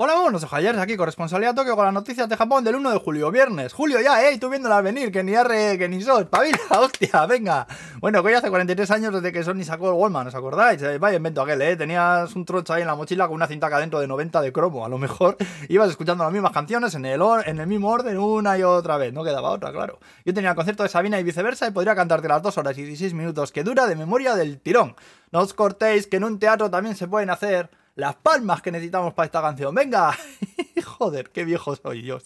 Hola, buenos ojalles, aquí corresponsalía Tokio con las noticias de Japón del 1 de julio, viernes. Julio ya, eh, tú viéndola venir, que ni arre, que ni sos, pavila, hostia, venga. Bueno, que hoy hace 43 años desde que Sony sacó el Wallman, ¿os acordáis? Eh, vaya invento aquel, eh. Tenías un troncho ahí en la mochila con una cinta dentro de 90 de cromo, a lo mejor ibas escuchando las mismas canciones en el, en el mismo orden una y otra vez, no quedaba otra, claro. Yo tenía el concierto de Sabina y viceversa y podría cantarte las 2 horas y 16 minutos que dura de memoria del tirón. No os cortéis, que en un teatro también se pueden hacer las palmas que necesitamos para esta canción. ¡Venga! Joder, qué viejo soy yo.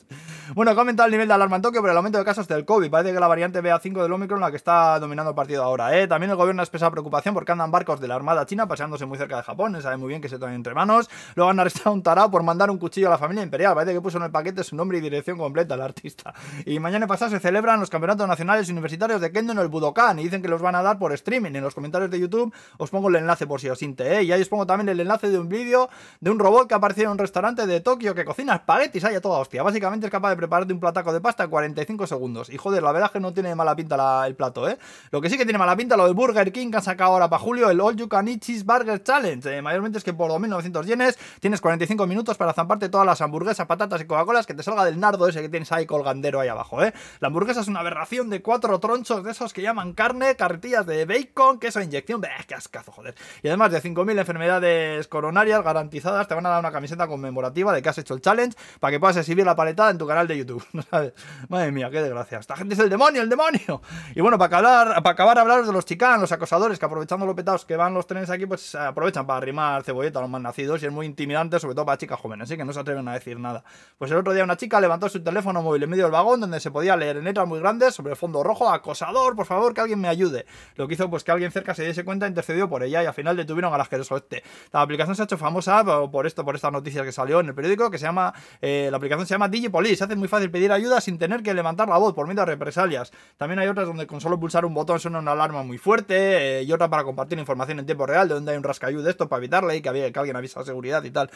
Bueno, he comentado el nivel de alarma en Tokio por el aumento de casos del COVID. Parece que la variante BA5 del Omicron la que está dominando el partido ahora. ¿eh? También el gobierno ha expresado preocupación porque andan barcos de la Armada China paseándose muy cerca de Japón. Sabe muy bien que se traen entre manos. Luego han arrestado a un tarao por mandar un cuchillo a la familia imperial. Parece que puso en el paquete su nombre y dirección completa el artista. Y mañana pasado se celebran los campeonatos nacionales universitarios de Kendo en el Budokan. Y dicen que los van a dar por streaming. En los comentarios de YouTube os pongo el enlace por si os inte. ¿eh? Y ahí os pongo también el enlace de un vídeo de un robot que apareció en un restaurante de Tokio que cocina espaguetis ahí a toda hostia. Básicamente es capaz de prepararte un plataco de pasta en 45 segundos. Y joder, la verdad es que no tiene mala pinta el plato, ¿eh? Lo que sí que tiene mala pinta lo del Burger King que han sacado ahora para julio, el All You Can Eat Cheeseburger Challenge. Eh, mayormente es que por 2.900 yenes tienes 45 minutos para zamparte todas las hamburguesas, patatas y Coca-Colas que te salga del nardo ese que tienes ahí colgandero ahí abajo, ¿eh? La hamburguesa es una aberración de cuatro tronchos de esos que llaman carne, carretillas de bacon, queso inyección. ¡Bah, qué ascazo, joder! Y además de 5.000 enfermedades coronarias garantizadas, te van a dar una camiseta conmemorativa de que has hecho el challenge para que puedas exhibir la paletada en tu canal de YouTube. ¿sabes? Madre mía, qué desgracia. Esta gente es el demonio, el demonio. Y bueno, para acabar, para acabar hablar de los chicán, los acosadores, que aprovechando los petados que van los trenes aquí, pues aprovechan para arrimar cebolleta a los más nacidos y es muy intimidante, sobre todo para chicas jóvenes, así que no se atreven a decir nada. Pues el otro día una chica levantó su teléfono móvil en medio del vagón donde se podía leer en letras muy grandes sobre el fondo rojo, acosador, por favor, que alguien me ayude. Lo que hizo pues que alguien cerca se diese cuenta, intercedió por ella y al final detuvieron al asqueroso este. La aplicación se ha hecho famosa por esto, por estas noticias que salió en el periódico, que se llama, eh, la aplicación se llama DigiPolice, se hace muy fácil pedir ayuda sin tener que levantar la voz por miedo a represalias. También hay otras donde con solo pulsar un botón suena una alarma muy fuerte eh, y otra para compartir información en tiempo real de donde hay un rascayú de esto para evitarle y que, que alguien avisa a seguridad y tal.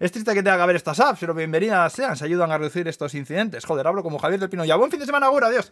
Es triste que tenga que haber estas apps, pero bienvenidas sean, se ayudan a reducir estos incidentes. Joder, hablo como Javier del Pino. Ya, buen fin de semana, ahora, adiós.